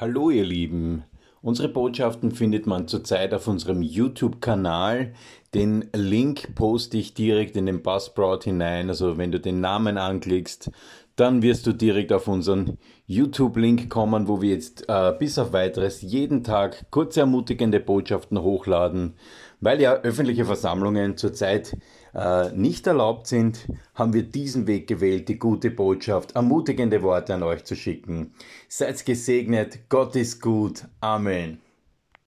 Hallo ihr Lieben, unsere Botschaften findet man zurzeit auf unserem YouTube-Kanal. Den Link poste ich direkt in den Buzzsprout hinein, also wenn du den Namen anklickst, dann wirst du direkt auf unseren YouTube-Link kommen, wo wir jetzt äh, bis auf weiteres jeden Tag kurze ermutigende Botschaften hochladen. Weil ja öffentliche Versammlungen zurzeit äh, nicht erlaubt sind, haben wir diesen Weg gewählt, die gute Botschaft, ermutigende Worte an euch zu schicken. Seid gesegnet, Gott ist gut. Amen.